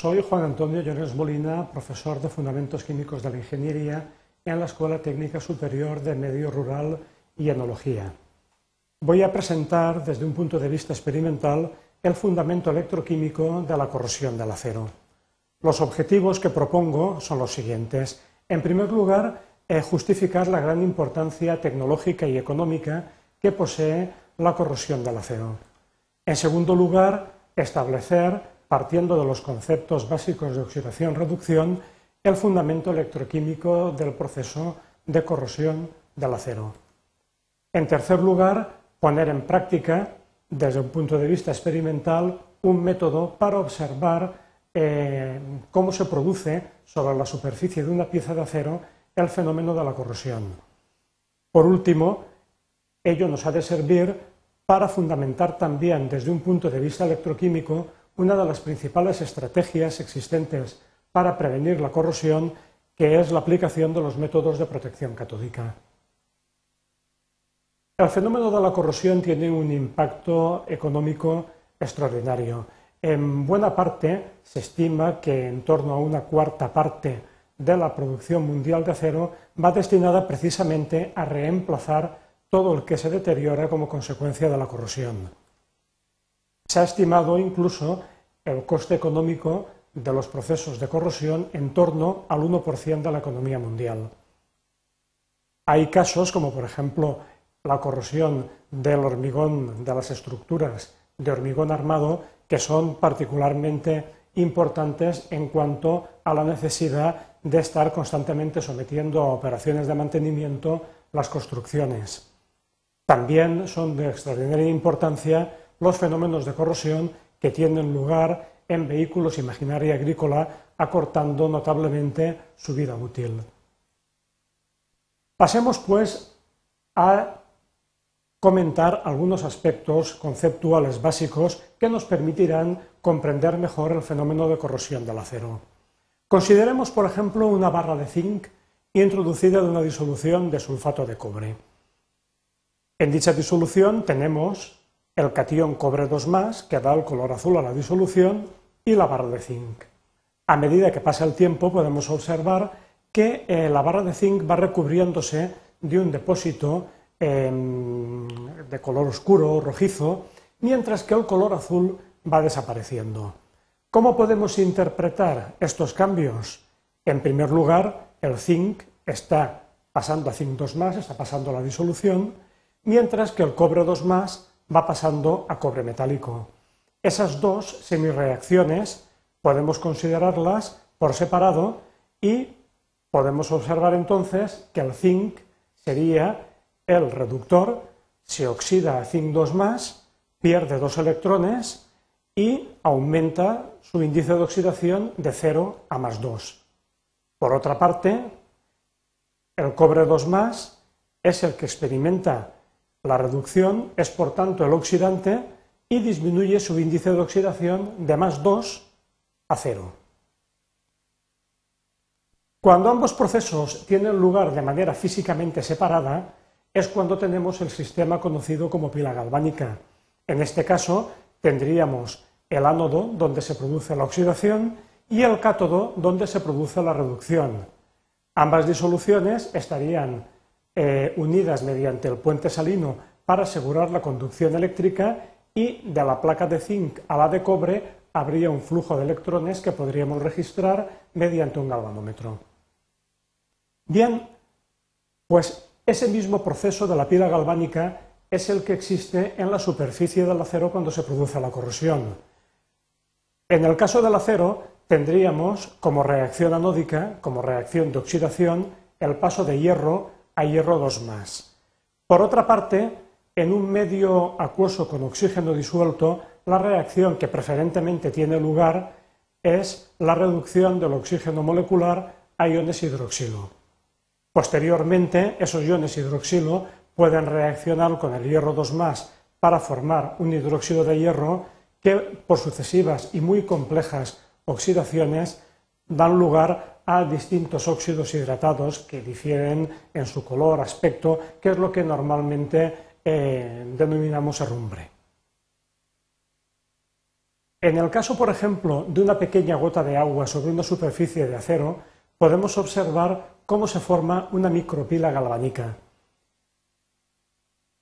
Soy Juan Antonio Llorens Molina, profesor de Fundamentos Químicos de la Ingeniería en la Escuela Técnica Superior de Medio Rural y Enología. Voy a presentar desde un punto de vista experimental el fundamento electroquímico de la corrosión del acero. Los objetivos que propongo son los siguientes. En primer lugar, eh, justificar la gran importancia tecnológica y económica que posee la corrosión del acero. En segundo lugar, establecer, partiendo de los conceptos básicos de oxidación-reducción, el fundamento electroquímico del proceso de corrosión del acero. En tercer lugar, poner en práctica, desde un punto de vista experimental, un método para observar eh, cómo se produce sobre la superficie de una pieza de acero el fenómeno de la corrosión. Por último, ello nos ha de servir para fundamentar también desde un punto de vista electroquímico una de las principales estrategias existentes para prevenir la corrosión, que es la aplicación de los métodos de protección catódica. El fenómeno de la corrosión tiene un impacto económico extraordinario. En buena parte se estima que en torno a una cuarta parte de la producción mundial de acero va destinada precisamente a reemplazar todo el que se deteriora como consecuencia de la corrosión. Se ha estimado incluso el coste económico de los procesos de corrosión en torno al 1% de la economía mundial. Hay casos como por ejemplo la corrosión del hormigón, de las estructuras de hormigón armado, que son particularmente importantes en cuanto a la necesidad de estar constantemente sometiendo a operaciones de mantenimiento las construcciones. También son de extraordinaria importancia los fenómenos de corrosión que tienen lugar en vehículos y maquinaria agrícola, acortando notablemente su vida útil. Pasemos, pues, a comentar algunos aspectos conceptuales básicos que nos permitirán comprender mejor el fenómeno de corrosión del acero. Consideremos, por ejemplo, una barra de zinc introducida en una disolución de sulfato de cobre. En dicha disolución tenemos el catión cobre 2 que da el color azul a la disolución, y la barra de zinc. A medida que pasa el tiempo podemos observar que eh, la barra de zinc va recubriéndose de un depósito Em, de color oscuro, rojizo, mientras que el color azul va desapareciendo. ¿Cómo podemos interpretar estos cambios? En primer lugar, el zinc está pasando a zinc 2 está pasando a la disolución, mientras que el cobre 2 va pasando a cobre metálico. Esas dos semireacciones podemos considerarlas por separado y podemos observar entonces que el zinc sería el reductor se oxida a zinc 2 pierde dos electrones y aumenta su índice de oxidación de 0 a más 2. Por otra parte, el cobre 2 es el que experimenta la reducción, es por tanto el oxidante y disminuye su índice de oxidación de más 2 a 0. Cuando ambos procesos tienen lugar de manera físicamente separada, es cuando tenemos el sistema conocido como pila galvánica. En este caso tendríamos el ánodo donde se produce la oxidación y el cátodo donde se produce la reducción. Ambas disoluciones estarían eh, unidas mediante el puente salino para asegurar la conducción eléctrica y de la placa de zinc a la de cobre habría un flujo de electrones que podríamos registrar mediante un galvanómetro. Bien, pues ese mismo proceso de la pila galvánica es el que existe en la superficie del acero cuando se produce la corrosión. En el caso del acero tendríamos como reacción anódica, como reacción de oxidación, el paso de hierro hierro 2 Por otra parte, en un medio acuoso con oxígeno disuelto, la reacción que preferentemente tiene lugar es la reducción del oxígeno molecular a iones hidroxilo. Posteriormente, esos iones hidroxilo pueden reaccionar con el hierro 2 para formar un hidróxido de hierro que, por sucesivas y muy complejas oxidaciones, dan lugar a distintos óxidos hidratados que difieren en su color, aspecto, que es lo que normalmente eh, denominamos herrumbre. En el caso, por ejemplo, de una pequeña gota de agua sobre una superficie de acero, podemos observar cómo se forma una micropila galvánica.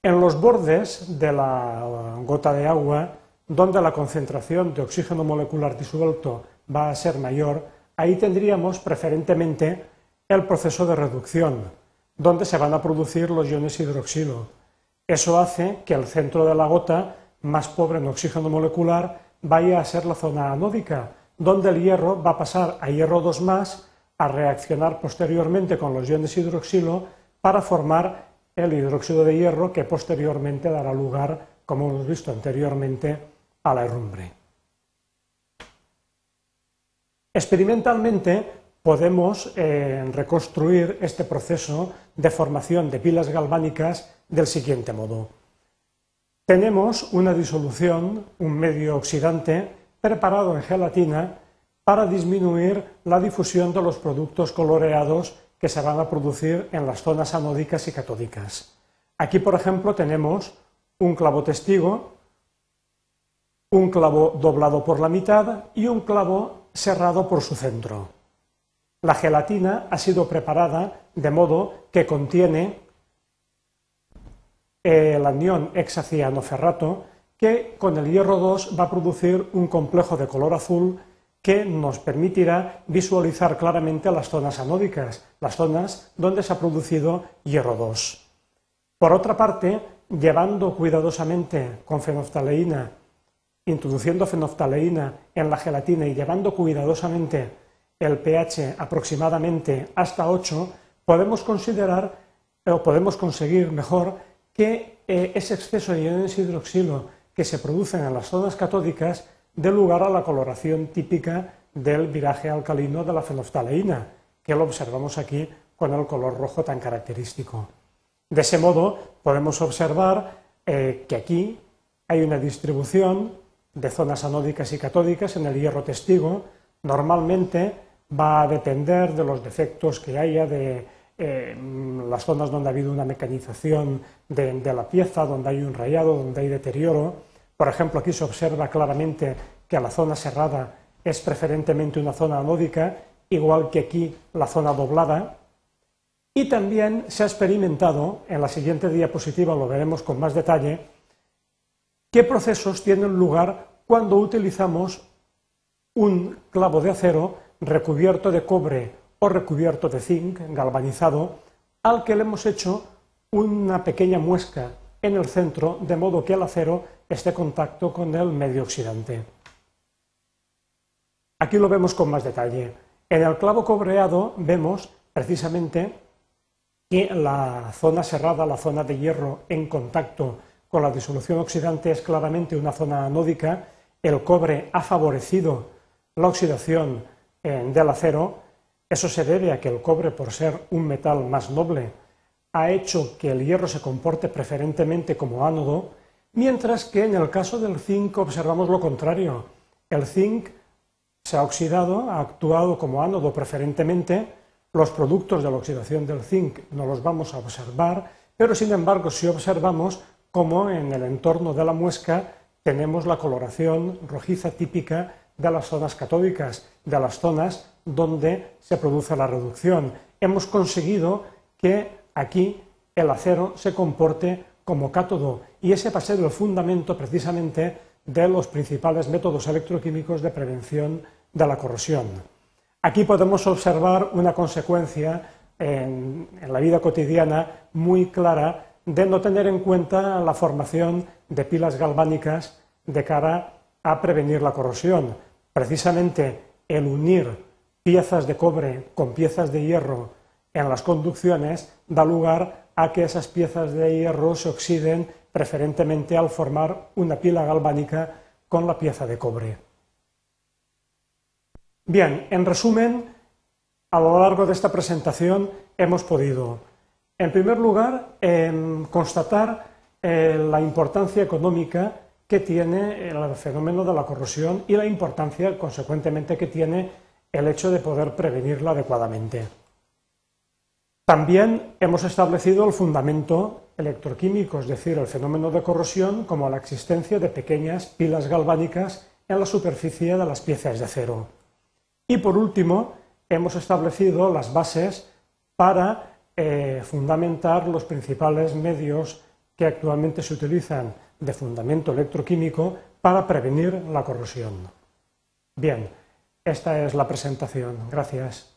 En los bordes de la gota de agua, donde la concentración de oxígeno molecular disuelto va a ser mayor, ahí tendríamos preferentemente el proceso de reducción, donde se van a producir los iones hidroxilo. Eso hace que el centro de la gota, más pobre en oxígeno molecular, vaya a ser la zona anódica, donde el hierro va a pasar a hierro 2 más a reaccionar posteriormente con los iones hidroxilo para formar el hidróxido de hierro que posteriormente dará lugar, como hemos visto anteriormente, a la herrumbre. Experimentalmente podemos eh, reconstruir este proceso de formación de pilas galvánicas del siguiente modo. Tenemos una disolución, un medio oxidante, preparado en gelatina para disminuir la difusión de los productos coloreados que se van a producir en las zonas anódicas y catódicas. Aquí, por ejemplo, tenemos un clavo testigo, un clavo doblado por la mitad y un clavo cerrado por su centro. La gelatina ha sido preparada de modo que contiene el anión hexacianoferrato que con el hierro 2 va a producir un complejo de color azul que nos permitirá visualizar claramente las zonas anódicas, las zonas donde se ha producido hierro 2. Por otra parte, llevando cuidadosamente con fenoftaleína, introduciendo fenoftaleína en la gelatina y llevando cuidadosamente el pH aproximadamente hasta 8, podemos considerar o podemos conseguir mejor que eh, ese exceso de iones hidroxilo que se producen en las zonas catódicas dé lugar a la coloración típica del viraje alcalino de la fenoftaleína, que lo observamos aquí con el color rojo tan característico. De ese modo, podemos observar eh, que aquí hay una distribución de zonas anódicas y catódicas en el hierro testigo. Normalmente va a depender de los defectos que haya de eh, las zonas donde ha habido una mecanización de, la pieza, donde hay un rayado, donde hay deterioro. Por ejemplo, aquí se observa claramente que la zona cerrada es preferentemente una zona anódica, igual que aquí la zona doblada. Y también se ha experimentado, en la siguiente diapositiva lo veremos con más detalle, qué procesos tienen lugar cuando utilizamos un clavo de acero recubierto de cobre o recubierto de zinc galvanizado al que le hemos hecho una pequeña muesca en el centro de modo que el acero esté en contacto con el medio oxidante. Aquí lo vemos con más detalle. En el clavo cobreado vemos precisamente que la zona cerrada, la zona de hierro en contacto con la disolución oxidante es claramente una zona anódica. El cobre ha favorecido la oxidación eh, del acero eso se debe a que el cobre, por ser un metal más noble, ha hecho que el hierro se comporte preferentemente como ánodo, mientras que en el caso del zinc observamos lo contrario. El zinc se ha oxidado, ha actuado como ánodo preferentemente, los productos de la oxidación del zinc no los vamos a observar, pero sin embargo si observamos cómo en el entorno de la muesca tenemos la coloración rojiza típica de las zonas catódicas, de las zonas donde se produce la reducción. Hemos conseguido que aquí el acero se comporte como cátodo y ese va a ser el fundamento precisamente de los principales métodos electroquímicos de prevención de la corrosión. Aquí podemos observar una consecuencia en, en, la vida cotidiana muy clara de no tener en cuenta la formación de pilas galvánicas de cara a prevenir la corrosión. Precisamente el unir piezas de cobre con piezas de hierro en las conducciones da lugar a que esas piezas de hierro se oxiden preferentemente al formar una pila galvánica con la pieza de cobre. Bien, en resumen, a lo largo de esta presentación hemos podido, en primer lugar, constatar eh, la importancia económica que tiene el fenómeno de la corrosión y la importancia, consecuentemente, que tiene el hecho de poder prevenirla adecuadamente. También hemos establecido el fundamento electroquímico, es decir, el fenómeno de corrosión como la existencia de pequeñas pilas galvánicas en la superficie de las piezas de acero. Y por último, hemos establecido las bases para eh, fundamentar los principales medios que actualmente se utilizan de fundamento electroquímico para prevenir la corrosión. Bien, esta es la presentación. Gracias.